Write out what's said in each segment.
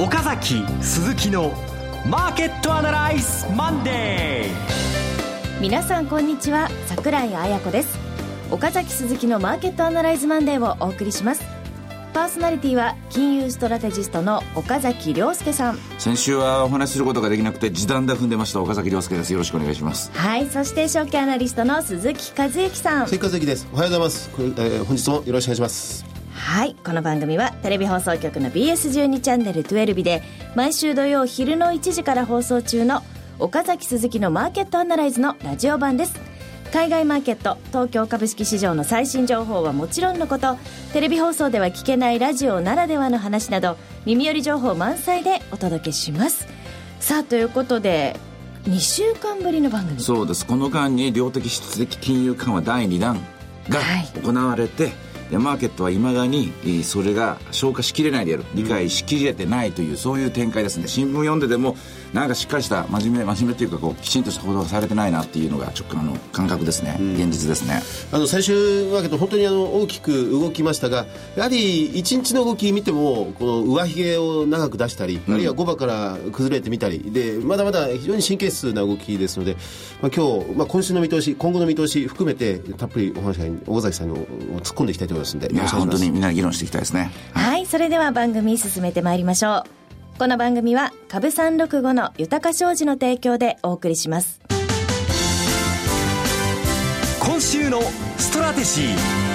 岡崎鈴木のマーケットアナライズマンデー皆さんこんにちは。桜井彩子です。岡崎鈴木のマーケットアナライズマンデーをお送りします。パーソナリティは金融ストラテジストの岡崎良介さん。先週はお話しすることができなくて地団駄踏んでました岡崎良介です。よろしくお願いします。はいそして証券アナリストの鈴木一之さん。鈴木一之です。おはようございます、えー、本日もよろしくお願いしますはいこの番組はテレビ放送局の BS12 チャンネル12日で毎週土曜昼の1時から放送中の岡崎鈴木のマーケットアナライズのラジオ版です。海外マーケット東京株式市場の最新情報はもちろんのこと。テレビ放送では聞けないラジオならではの話など耳寄り情報満載でお届けします。さあということで2週間ぶりの番組そうです。この間に量的質的金融緩和第2弾が行われて、はいでマーケットはいまだにそれが消化しきれないである理解しきれてないというそういう展開ですね。新聞読んででもなんかしっかりした真面目真面目というかこうきちんとした報道がされてないなっていうのがちょっとあの感覚ですね、うん、現実ですね。あの最終マーケット本当にあの大きく動きましたがやはり1日の動き見てもこの上髭を長く出したり、うん、あるいは5番から崩れてみたりでまだまだ非常に神経質な動きですので、まあ、今日、まあ、今週の見通し今後の見通し含めてたっぷりお話が大崎さんの突っ込んでいきたいと思いますのでいや本当にみんな議論していきたいですね。はい、はい、それでは番組進めてまいりましょうこの番組は株365の豊か商事の提供でお送りします今週のストラテジー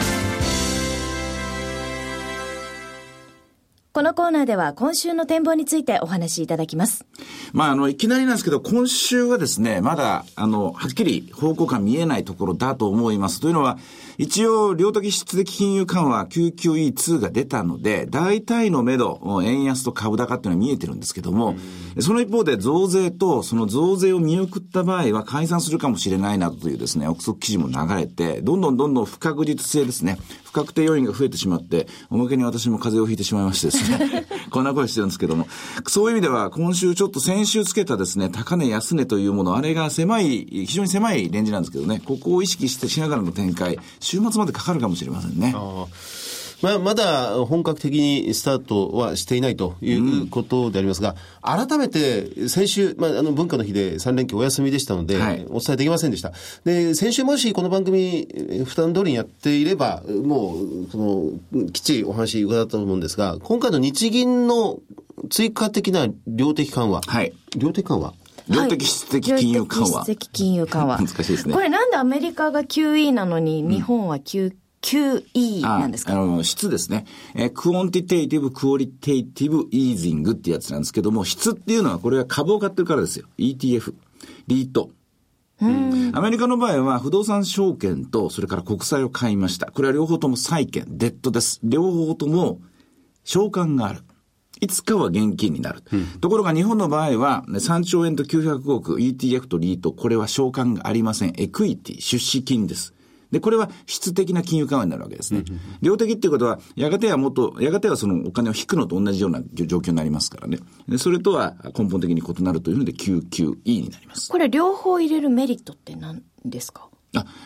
このコーナーでは今週の展望についてお話しいただきます。まあ、あの、いきなりなんですけど、今週はですね、まだ、あの、はっきり方向感見えないところだと思います。というのは、一応、量的質的金融緩和 QQE2 が出たので、大体の目処、円安と株高っていうのは見えてるんですけども、その一方で増税と、その増税を見送った場合は解散するかもしれないなどというですね、憶測記事も流れて、どんどんどんどん不確実性ですね、不確定要因が増えてしまって、おまけに私も風邪をひいてしまいましてですね、こんな声してるんですけども、そういう意味では今週ちょっと先週つけたですね、高値安値というもの、あれが狭い、非常に狭いレンジなんですけどね、ここを意識してしながらの展開、週末までかかるかもしれませんね。まあ、まだ本格的にスタートはしていないということでありますが、うん、改めて先週、まあ、あの文化の日で3連休お休みでしたので、はい、お伝えできませんでした。で、先週もしこの番組、負担通りにやっていれば、もう、その、きっちりお話伺ったと思うんですが、今回の日銀の追加的な量的緩和。はい。量的緩和？量的質的金融緩和。質的金融緩和。難しいですね。これなんでアメリカが QE なのに日本は Q、うん QE なんですか？あの、質ですね。えー、 quantitative、qualitative、easing ってやつなんですけども、質っていうのはこれは株を買ってるからですよ。ETF、リート。アメリカの場合は不動産証券とそれから国債を買いました。これは両方とも債券、 debt です。両方とも償還がある。いつかは現金になる。うん、ところが日本の場合は、3兆円と900億 ETF とリート、これは償還がありません。エクイティ、出資金です。で、これは質的な金融緩和になるわけですね。量的っていうことは、やがてはもっと、やがてはそのお金を引くのと同じような状況になりますからね。でそれとは根本的に異なるというので、99E になります。これ両方入れるメリットって何ですか？あ、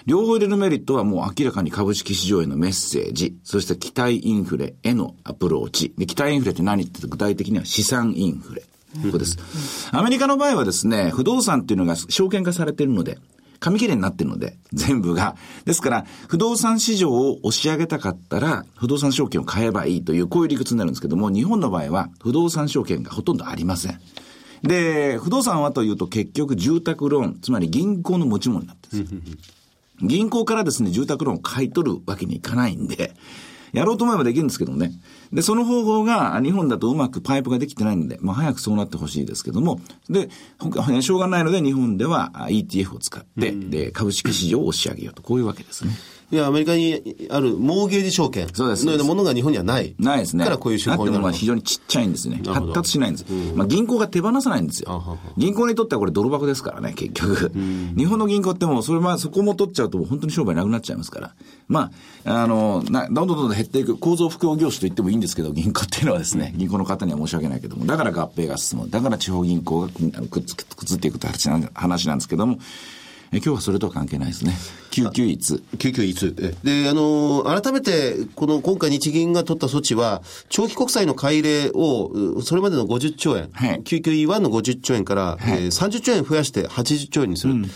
両方入れるメリットはもう明らかに株式市場へのメッセージ、そして期待インフレへのアプローチ。で、期待インフレって何って具体的には資産インフレ。ここです。アメリカの場合はですね、不動産っていうのが証券化されているので、紙切れになってるので、全部が。ですから、不動産市場を押し上げたかったら、不動産証券を買えばいいという、こういう理屈になるんですけども、日本の場合は、不動産証券がほとんどありません。で、不動産はというと結局住宅ローン、つまり銀行の持ち物になってるんです銀行からですね、住宅ローンを買い取るわけにいかないんで、やろうと思えばできるんですけどもね。で、その方法が日本だとうまくパイプができてないので、まあ早くそうなってほしいですけども、で、しょうがないので日本では ETF を使って、で、株式市場を押し上げようと、こういうわけですね。いや、アメリカにあるモーゲージ証券のようなものが日本にはない。ないですね。からこういう手法になるのは非常にちっちゃいんですね。発達しないんです。まあ銀行が手放さないんですよ。銀行にとってはこれ泥箱ですからね、結局。日本の銀行ってもうそれまあそこも取っちゃうと本当に商売なくなっちゃいますから。まあ、あの、などんどんどんどん減っていく構造複合業種と言ってもいいんですけど、銀行っていうのはですね、銀行の方には申し訳ないけども、だから合併が進む。だから地方銀行がくっつくっつっていくという話なんですけども、え今日はそれとは関係ないですね。救急一。救急一。で、あの、改めて、この今回日銀が取った措置は、長期国債の買い入れを、それまでの50兆円、はい、救急 E1 の50兆円から、はい、えー、30兆円増やして80兆円にする。うん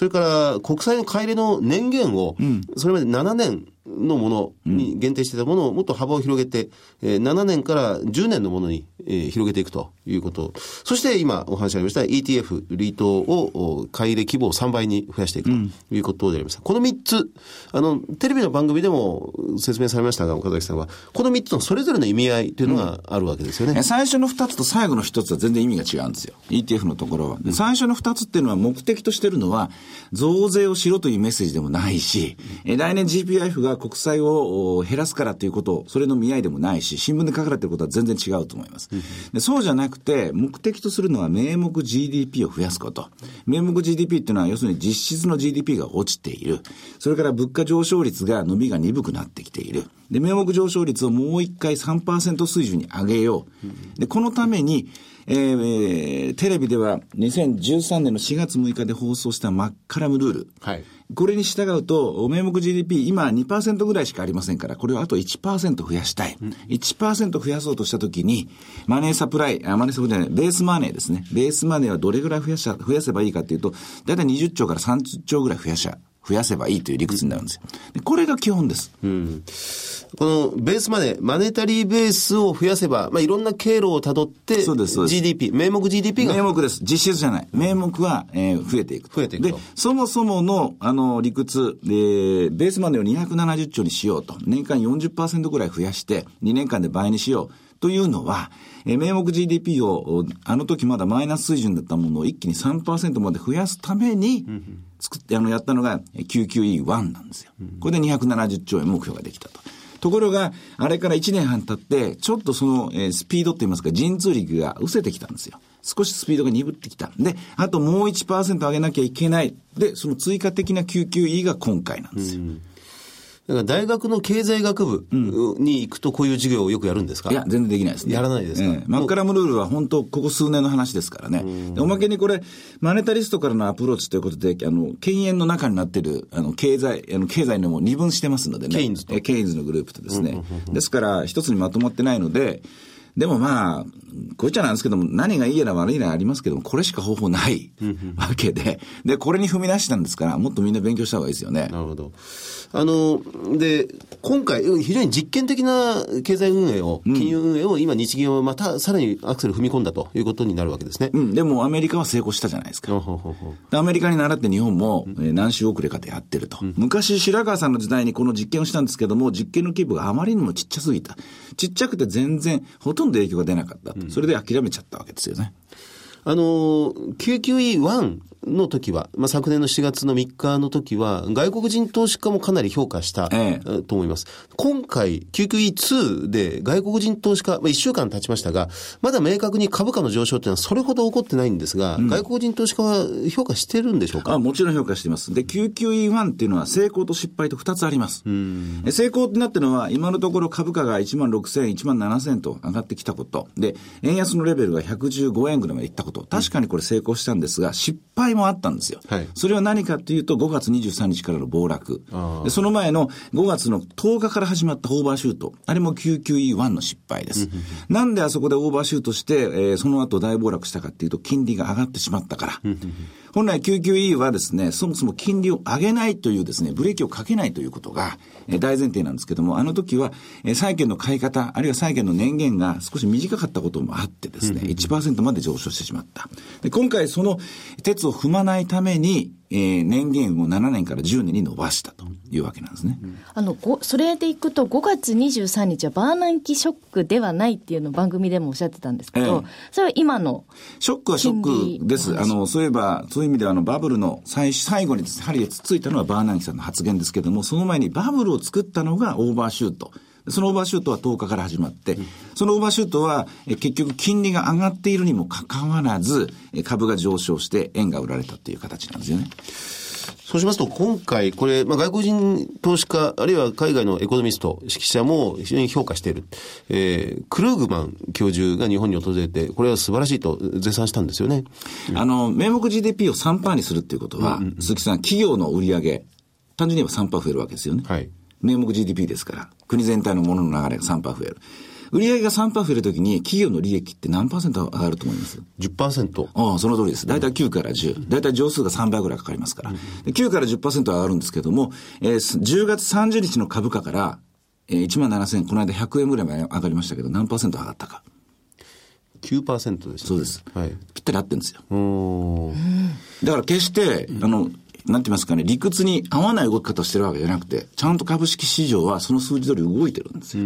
それから国債の買い入れの年限を、それまで7年のものに限定してたものをもっと幅を広げて、えー、7年から10年のものに、えー、広げていくということ。そして今お話ありました ETF、リートを買い入れ規模を3倍に増やしていくということであります。うん、この3つ、あの、テレビの番組でも説明されましたが、岡崎さんは、この3つのそれぞれの意味合いというのがあるわけですよね。うん、最初の2つと最後の1つは全然意味が違うんですよ。ETF のところは。最初の2つっていうのは目的としてるのは、増税をしろというメッセージでもないし、来年 GPIF が国債を減らすからということそれの見合いでもないし、新聞で書かれてることは全然違うと思います。でそうじゃなくて、目的とするのは名目 GDP を増やすこと。名目 GDP っていうのは、要するに実質の GDP が落ちている。それから物価上昇率が伸びが鈍くなってきている。で、名目上昇率をもう一回3%水準に上げよう。で、このために、えー、テレビでは2013年の4月6日で放送したマッカラムルール。はい。これに従うと、名目 GDP、今2%ぐらいしかありませんから、これをあと1%増やしたい。うん、1%増やそうとしたときに、マネーサプライ、あ、マネーサプライじゃない、ベースマネーですね。ベースマネーはどれぐらい増やし増やせばいいかっていうと、だいたい20兆から30兆ぐらい増やしゃ増やせばいいという理屈になるんですよ。これが基本です。うん、このベースマネー、マネタリーベースを増やせば、まあ、いろんな経路をたどって、そうです、そうです。GDP、名目 GDP が。名目です。実質じゃない。名目は、えー、増えていく。増えていくで、そもそもの、あの、理屈、で、ベースマネーを270兆にしようと。年間40%ぐらい増やして、2年間で倍にしよう。というのは、えー、名目 GDP を、あの時まだマイナス水準だったものを一気に3%まで増やすために、作って、あの、やったのが QQE1 なんですよ。これで270兆円目標ができたと。ところが、あれから1年半経って、ちょっとその、えー、スピードって言いますか、神通力が失せてきたんですよ。少しスピードが鈍ってきた。で、あともう1%上げなきゃいけない。で、その追加的な QQE が今回なんですよ。うんだから大学の経済学部に行くとこういう授業をよくやるんですか、いや、全然できないですね。やらないですか、ええ、マッカラムルールは本当、ここ数年の話ですからね。おまけにこれ、マネタリストからのアプローチということで、あの、犬猿の仲になってる、あの、経済、あの、経済のも二分してますのでね。ケインズと。ケインズのグループとですね。ですから、一つにまとまってないので、でもまあ、こういっちゃなんですけども、何がいいやら悪いやらありますけども、これしか方法ないわけで、で、これに踏み出したんですから、もっとみんな勉強した方がいいですよね。なるほど。あの、で、今回、非常に実験的な経済運営を、金融運営を今日銀はまたさらにアクセル踏み込んだということになるわけですね。うん、でもアメリカは成功したじゃないですか。ほうほうほうアメリカに習って日本も、え何週遅れかでやってると、うん、昔白川さんの時代にこの実験をしたんですけども、実験の規模があまりにもちっちゃすぎた。ちっちゃくて全然、ほとんど影響が出なかった。それで諦めちゃったわけですよね。あの、QQE1 の時は、まあ、昨年の4月の3日の時は、外国人投資家もかなり評価した、ええ、と思います。今回、QQE2 で外国人投資家、まあ、1週間経ちましたが、まだ明確に株価の上昇っていうのはそれほど起こってないんですが、うん、外国人投資家は評価してるんでしょうか？あもちろん評価しています。で、QQE1 っていうのは成功と失敗と2つあります。成功ってなってるのは、今のところ株価が1万6000円、1万7000と上がってきたこと。で、円安のレベルが115円ぐらいまでいったこと。確かにこれ成功したんですが、失敗もあったんですよ。はい、それは何かっていうと、5月23日からの暴落。でその前の5月の10日から始まったオーバーシュート。あれも QQE1 の失敗です。なんであそこでオーバーシュートして、えー、その後大暴落したかっていうと、金利が上がってしまったから。本来 QQE はですね、そもそも金利を上げないというですね、ブレーキをかけないということが、え大前提なんですけども、あの時は、え債券の買い方、あるいは債券の年限が少し短かったこともあってですね、1%まで上昇してしまった。で今回その鉄を踏まないために、えー、年限を7年から10年に伸ばしたというわけなんですね。あの、それでいくと5月23日はバーナンキショックではないっていうのを番組でもおっしゃってたんですけど、えそれは今のショックはショックです。あの、そういえば、そういう意味ではあのバブルの最最後にですね、針がつっついたのはバーナンキさんの発言ですけども、その前にバブルを作ったのがオーバーシュート。そのオーバーシュートは10日から始まって、そのオーバーシュートは結局金利が上がっているにもかかわらず、株が上昇して円が売られたっていう形なんですよね。そうしますと、今回、これ、まあ、外国人投資家、あるいは海外のエコノミスト、指揮者も非常に評価している。えー、クルーグマン教授が日本に訪れて、これは素晴らしいと絶賛したんですよね。あの、名目 GDP を3%にするっていうことは、うんうん、鈴木さん、企業の売上単純に言えば3%増えるわけですよね。はい。名目 GDP ですから、国全体のものの流れが3%増える。売上が3%増えるときに、企業の利益って何パーセント上がると思います ?10%? ああ、その通りです。だいたい9から10。だいたい乗数が3倍ぐらいかかりますから。で9から10%上がるんですけども、えー、10月30日の株価から、えー、1万7000、この間100円ぐらいまで上がりましたけど、何パーセント上がったか。9%です、ね、そうです。はい。ぴったり合ってるんですよ。だから決して、あの、なんて言いますかね、理屈に合わない動き方をしてるわけじゃなくて、ちゃんと株式市場はその数字通り動いてるんですよ。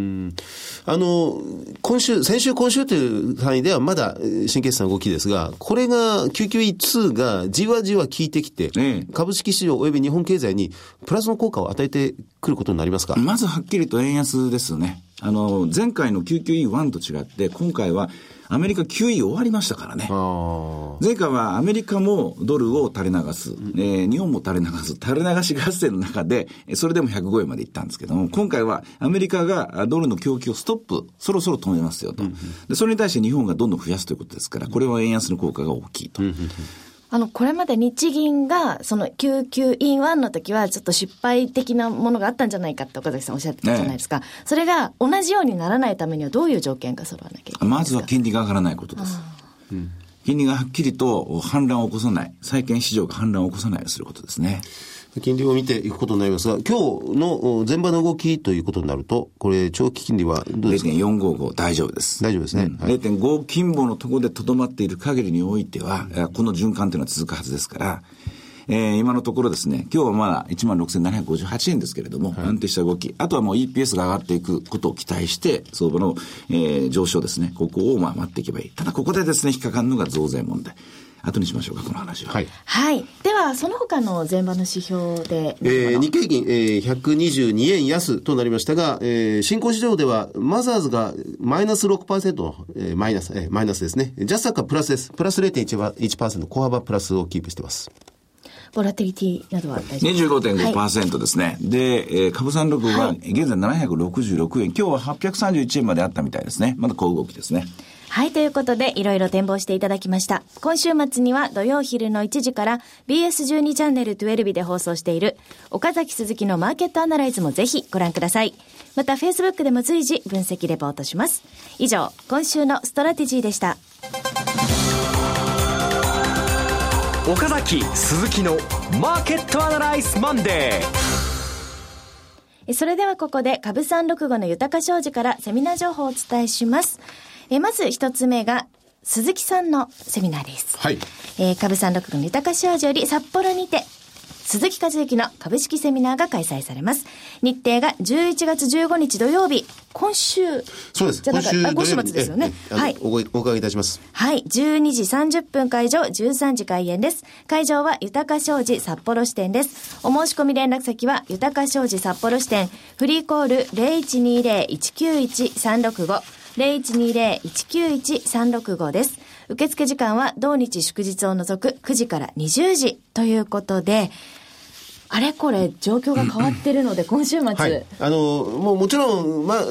あの、今週、先週、今週という範囲ではまだ新決算動きですが、これが QQE2 がじわじわ効いてきて、ね、株式市場及び日本経済にプラスの効果を与えてくることになりますか？まずはっきりと円安ですよね。あの、前回の QQE1 と違って、今回はアメリカ9位終わりましたからね。前回はアメリカもドルを垂れ流す、えー、日本も垂れ流す、垂れ流し合戦の中で、それでも105円までいったんですけども、今回はアメリカがドルの供給をストップ、そろそろ止めますよと。でそれに対して日本がどんどん増やすということですから、これは円安の効果が大きいと。あの、これまで日銀が、その、救急インワンの時は、ちょっと失敗的なものがあったんじゃないかって岡崎さんおっしゃってたじゃないですか。ね、それが同じようにならないためにはどういう条件が揃わなきゃいけないまずは金利が上がらないことです。金利がはっきりと反乱を起こさない、債券市場が反乱を起こさないようにすることですね。金利を見ていくことになりますが、今日の前場の動きということになると、これ、長期金利はどうですか ?0.455 大丈夫です。大丈夫ですね。うんはい、0.5金棒のところでとどまっている限りにおいては、この循環というのは続くはずですから、えー、今のところですね、今日はまだ16,758円ですけれども、はい、安定した動き、あとはもう EPS が上がっていくことを期待して、相場の、えー、上昇ですね、ここをまあ待っていけばいい。ただここでですね、引っかかるのが増税問題。後にしましょうか、この話は。はい。はい。では、その他の前場の指標で。えー、日経平均、えー、122円安となりましたが、えー、新興市場では、マザーズがマイナス6%、えー、マイナス、えー、マイナスですね。ジャスタックはプラスです。プラス0.1%、小幅プラスをキープしています。ボラティリティなどは大丈夫25.5%ですね。はい、で、えー、株三六は現在766円、今日は831円まであったみたいですね。まだ小動きですね。はい、ということで、いろいろ展望していただきました。今週末には土曜昼の1時から BS12 チャンネル12で放送している岡崎鈴木のマーケットアナライズもぜひご覧ください。また、Facebook でも随時分析レポートします。以上、今週のストラテジーでした。岡崎鈴木のマーケットアナライズマンデー。それではここで株三六五の豊商事からセミナー情報をお伝えします。えまず一つ目が、鈴木さんのセミナーです。はい。えー、株三六五の豊か商事より札幌にて、鈴木和之の株式セミナーが開催されます。日程が11月15日土曜日、今週。そうです。じゃなか今週末ですよね。はい。おお伺いいたします。はい。12時30分会場、13時開演です。会場は豊か商事札幌支店です。お申し込み連絡先は、豊か商事札幌支店、フリーコール0120-191-365。0120-191-365です。受付時間は同日祝日を除く9時から20時。ということで、あれこれ状況が変わってるので、今週末、はい、あのもうもちろん、まあ、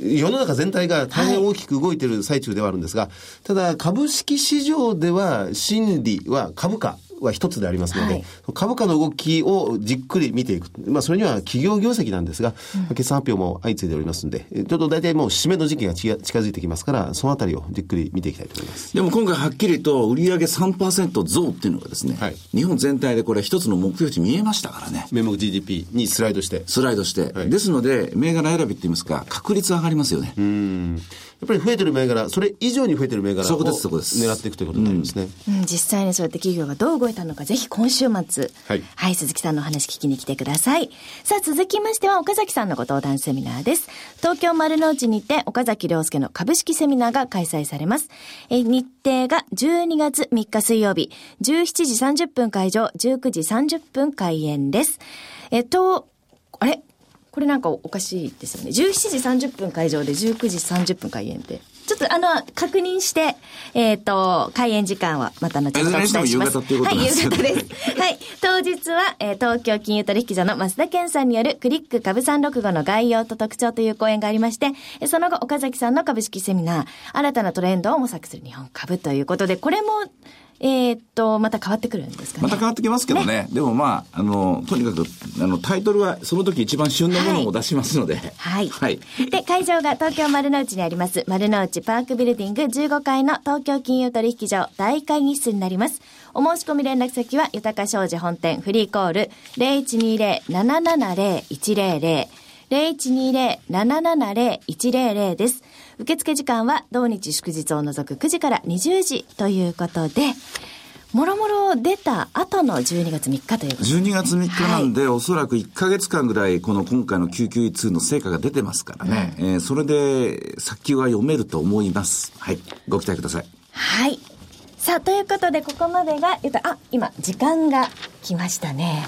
世の中全体が大変大きく動いている最中ではあるんですが、はい、ただ株式市場では心理は株価は一つでありますので、はい、株価の動きをじっくり見ていく。まあ、それには企業業績なんですが、うん、決算発表も相次いでおりますんで、ちょっと大体もう締めの時期が近づいてきますから、そのあたりをじっくり見ていきたいと思います。でも今回はっきりと売上3%増っていうのがですね、はい、日本全体でこれ一つの目標値見えましたからね。名目 GDP にスライドして。スライドして。はい、ですので、銘柄選びって言いますか、確率上がりますよね。うん。やっぱり増えてる銘柄、それ以上に増えてる銘柄を狙っていくということになりますね。うん、実際にそうやって企業がどう動いたのか、ぜひ今週末、はい、はい、鈴木さんのお話聞きに来てください。さあ、続きましては岡崎さんのご登壇セミナーです。東京丸の内にて岡崎良介の株式セミナーが開催されます。え日程が12月3日水曜日、17時30分会場、19時30分開演です。えっと、あれ？これなんかおかしいですよね。17時30分会場で19時30分開演って。ちょっとあの、確認して、えっ、ー、と、開演時間はまた後ほどお伝えします。夕はい、夕方です。はい。当日は、えー、東京金融取引所の増田健さんによるクリック株365の概要と特徴という講演がありまして、その後、岡崎さんの株式セミナー、新たなトレンドを模索する日本株ということで、これも、えー、っと、また変わってくるんですかね。また変わってきますけどね。ねでもまあ、あの、とにかく、あの、タイトルはその時一番旬のものを出しますので。はい。はい。で、会場が東京丸の内にあります、丸の内パークビルディング15階の東京金融取引所大会議室になります。お申し込み連絡先は、豊か商事本店フリーコール0120-770-100 0120-770-100です。受付時間は同日祝日を除く9時から20時ということで、もろもろ出た後の12月3日ということです、ね、12月3日なんで、はい、おそらく1か月間ぐらい、この今回の QQE2 の成果が出てますからね、うん、えー、それで先は読めると思います。はい。ご期待ください。はい。さあ、ということで、ここまでが、えっと、あ、今、時間が来ましたね。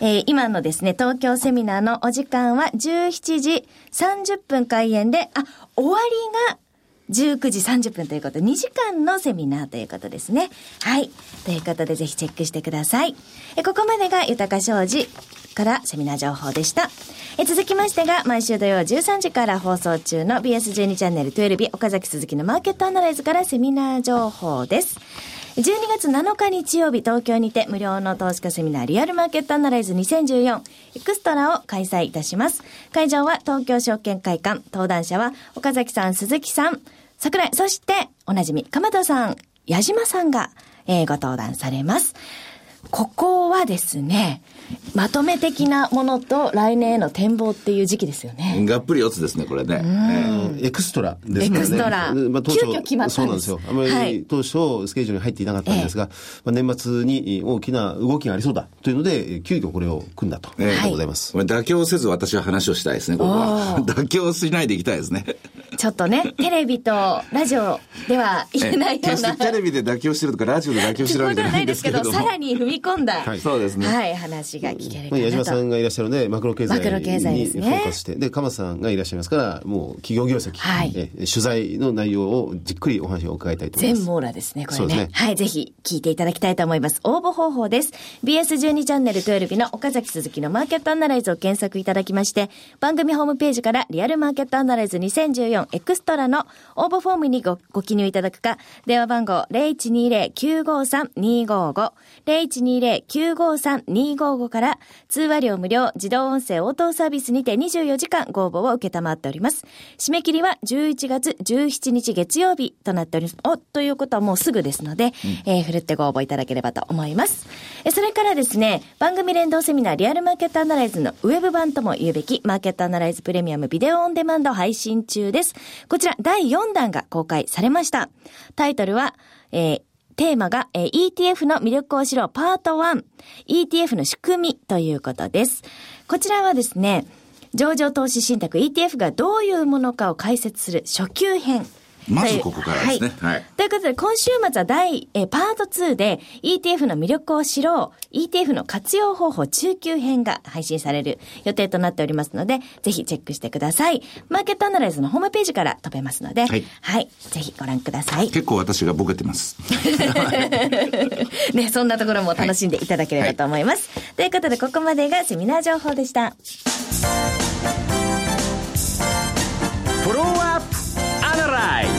えー、今のですね、東京セミナーのお時間は17時30分開演で、あ、終わりが19時30分ということ、2時間のセミナーということですね。はい。ということで、ぜひチェックしてください。えここまでが豊か商事からセミナー情報でした。え続きましてが、毎週土曜13時から放送中の BS12 チャンネル12日、岡崎鈴木のマーケットアナライズからセミナー情報です。12月7日日曜日、東京にて無料の投資家セミナーリアルマーケットアナライズ2014エクストラを開催いたします。会場は東京証券会館、登壇者は岡崎さん、鈴木さん、桜井、そしておなじみ、鎌田さん、矢島さんが、えー、ご登壇されます。ここはですね、まとめ的なものと来年への展望っていう時期ですよね。がっぷり四つですね、これね。えー、エクストラですね。エクストラ。まあ、当初急遽決まったそうなんですよ。あまり当初スケジュールに入っていなかったんですが、まあ、年末に大きな動きがありそうだというので、急遽これを組んだということでございます。妥協せず私は話をしたいですね、ここは。妥協しないでいきたいですね。ちょっとね、テレビとラジオでは言えないような。テレビで妥協してるとか、ラジオで妥協してるわけじゃないですけど。さらに踏み込んだ、はい、そうですね。はい、話が聞けるかなと。矢島さんがいらっしゃるので、マクロ経済にフォーカスして、で、ね、鎌田さんがいらっしゃいますから、もう企業業績、はい、え取材の内容をじっくりお話を伺いたいと思います。全網羅ですね、これね。ねはい、ぜひ聞いていただきたいと思います。応募方法です。BS12 チャンネル12日の岡崎鈴木のマーケットアナライズを検索いただきまして、番組ホームページからリアルマーケットアナライズ2014エクストラの応募フォームにごご記入いただくか、電話番号0120-953-255、0120-953-255から通話料無料自動音声応答サービスにて24時間ご応募を受けたまっております。締め切りは11月17日月曜日となっております。お、ということはもうすぐですので、うん、えー、ふるってご応募いただければと思います。えそれからですね、番組連動セミナーリアルマーケットアナライズのウェブ版とも言うべきマーケットアナライズプレミアムビデオオンデマンド配信中です。こちら第4弾が公開されました。タイトルは、えー、テーマが、えー、ETF の魅力を知ろうパート1。ETF の仕組みということです。こちらはですね、上場投資信託 ETF がどういうものかを解説する初級編。まずここからですね。はい。はい、ということで、今週末は第、えパート2で ETF の魅力を知ろう、ETF の活用方法中級編が配信される予定となっておりますので、ぜひチェックしてください。マーケットアナライズのホームページから飛べますので、はい。はい。ぜひご覧ください。結構私がボケてます。ね、そんなところも楽しんでいただければと思います。はい、ということで、ここまでがセミナー情報でした。フォローアップアナライズ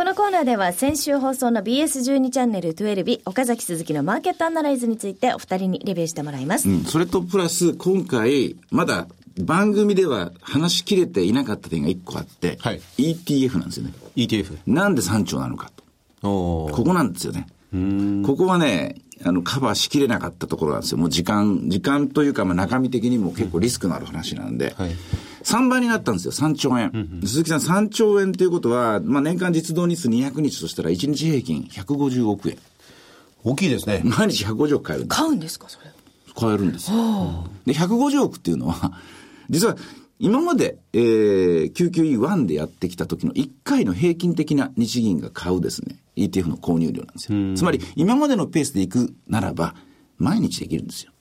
このコーナーでは先週放送の BS12 チャンネル12日、岡崎鈴木のマーケットアナライズについてお二人にレビューしてもらいます。うん、それとプラス今回、まだ番組では話しきれていなかった点が一個あって、はい、ETF なんですよね。ETF。なんで3兆なのかと。ここなんですよね。ここはね、あの、カバーしきれなかったところなんですよ。もう時間、時間というか、まあ中身的にも結構リスクのある話なんで、はい、3倍になったんですよ、3兆円。うんうん、鈴木さん、3兆円ということは、まあ年間実動日数200日としたら、1日平均150億円。大きいですね。毎日150億買えるんです。買うんですか、それ。買えるんですよ。で、150億っていうのは、実は、今まで、えー、QQE1 でやってきた時の1回の平均的な日銀が買うですね、ETF の購入量なんですよ。つまり、今までのペースでいくならば、毎日できるんですよ。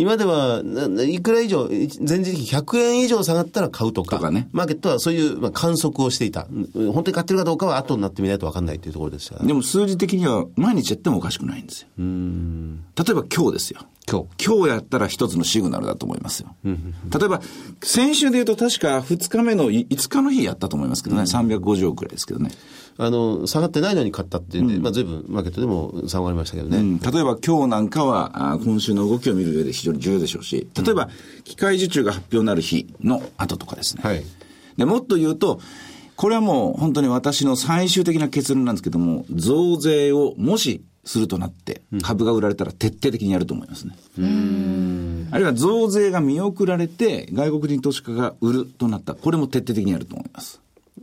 今では、いくら以上、前日比100円以上下がったら買うとか、とかねマーケットはそういう、まあ、観測をしていた。本当に買ってるかどうかは後になってみないと分かんないというところでした。でも数字的には毎日やってもおかしくないんですよ。例えば今日ですよ。今日。今日やったら一つのシグナルだと思いますよ。例えば、先週で言うと確か2日目の5日の日やったと思いますけどね。350億くらいですけどね。あの、下がってないのに買ったっていうんで、まあ随分マーケットでも下がりましたけどね。うん例えば今日なんかは、あ今週の動きを見る上で非常に重要でしょうし、例えば、機械受注が発表になる日の後とかですね。はいで、もっと言うと、これはもう本当に私の最終的な結論なんですけども、増税をもしするとなって、株が売られたら徹底的にやると思いますね。あるいは増税が見送られて、外国人投資家が売るとなった。これも徹底的にやると思います。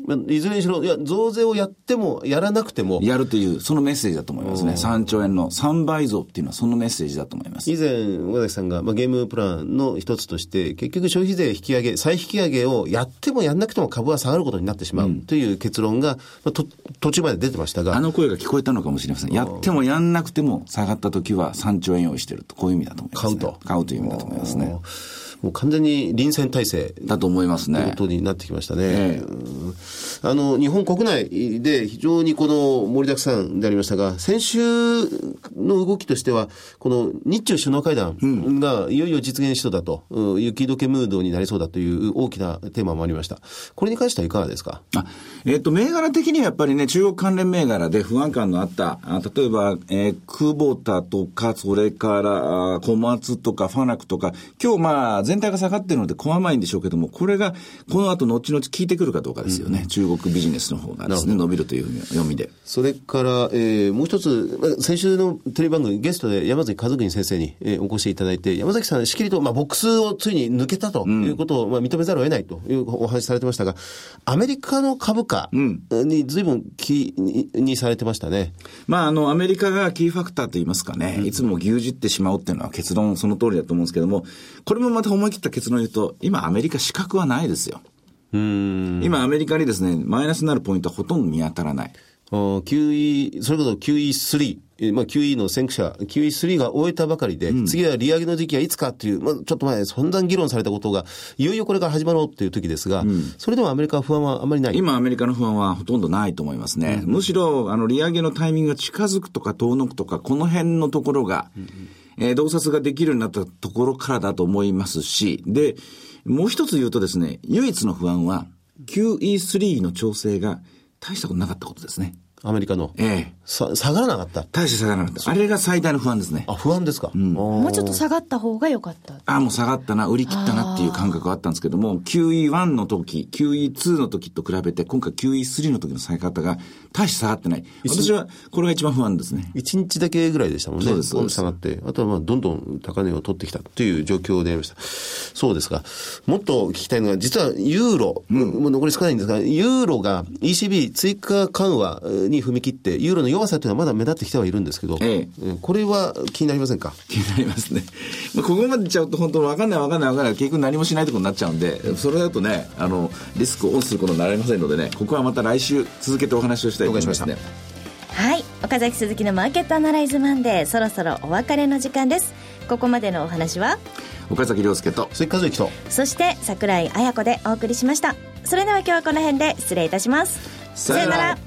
まあいずれにしろ、いや、増税をやっても、やらなくても、やるという、そのメッセージだと思いますね。3兆円の3倍増っていうのはそのメッセージだと思います。以前、岡崎さんが、まあ、ゲームプランの一つとして、結局消費税引き上げ、再引き上げをやってもやんなくても株は下がることになってしまうという結論が、まあ、と途中まで出てましたあが、の声が聞こえたのかもしれません。やってもやんなくても下がった時は3兆円用意してると、こういう意味だと思います、ね。買うと買うという意味だと思いますね。もう完全に臨戦態勢だと思いますねこ。とになってきましたね。えあの、日本国内で非常にこの盛りだくさんでありましたが、先週の動きとしては、この日中首脳会談がいよいよ実現しそうだと、うん雪解けムードになりそうだという大きなテーマもありました。これに関してはいかがですか？あえっ、と、銘柄的にはやっぱりね、中国関連銘柄で不安感のあった、あ例えば、えー、クボタとか、それから、あ小松とか、ファナックとか、今日まあ、全体が下がってるので、怖まいんでしょうけども、これが、この後、後々効いてくるかどうかですよね。中国ビジネスの方がですね、伸びるという読みで。それから、えーもう一つ、まあ先週のテレビ番組、ゲストで山崎和邦先生に、えーお越しいただいて、山崎さん、しきりと、まあ、ボックスをついに抜けたということを、まあ、認めざるを得ないというお話しされてましたが、アメリカの株価に随分気ににされてましたね。まあ、あの、アメリカがキーファクターと言いますかね、いつも牛耳ってしまうっていうのは結論その通りだと思うんですけども、これもまた思い切った結論を言うと、今アメリカ資格はないですよ。今アメリカにですね、マイナスになるポイントはほとんど見当たらない。QE、それこそ QE3、えーまあ、QE の先駆者、QE3 が終えたばかりで、次は利上げの時期はいつかっていう、まあ、ちょっと前、散々議論されたことが、いよいよこれから始まろうっていう時ですが、それでもアメリカは不安はあまりない。今アメリカの不安はほとんどないと思いますね。むしろ、あの、利上げのタイミングが近づくとか遠のくとか、この辺のところが、えー洞察ができるようになったところからだと思いますし、で、もう一つ言うとですね、唯一の不安は、QE3 の調整が大したことなかったことですね。アメリカの。ええさ下がらなかった。大して下がらなかった。あれが最大の不安ですね。あ、不安ですか？もうちょっと下がった方が良かった。ああ、もう下がったな、売り切ったなっていう感覚があったんですけども、QE1 の時、QE2 の時と比べて、今回 QE3 の時の下げ方が大して下がってない。私は、これが一番不安ですね。一日だけぐらいでしたもんね。そうです下がって。あとはまあ、どんどん高値を取ってきたという状況でありました。そうですが、もっと聞きたいのが、実はユーロ、もう残り少ないんですが、ユーロが ECB 追加緩和に踏み切って、ユーロの弱さというのはまだ目立ってきてはいるんですけど、ええ。これは気になりませんか？気になりますね。まあここまでちゃうと本当わかんないわかんないわかんない。結局何もしないところになっちゃうんで、それだとね、あの、リスクをオンすることになりませんのでね、ここはまた来週続けてお話をしたいと思いますね。はい。岡崎鈴木のマーケットアナライズマンデーそろそろお別れの時間です。ここまでのお話は？岡崎亮介と、鈴木和之と。そして桜井彩子でお送りしました。それでは今日はこの辺で失礼いたします。さよなら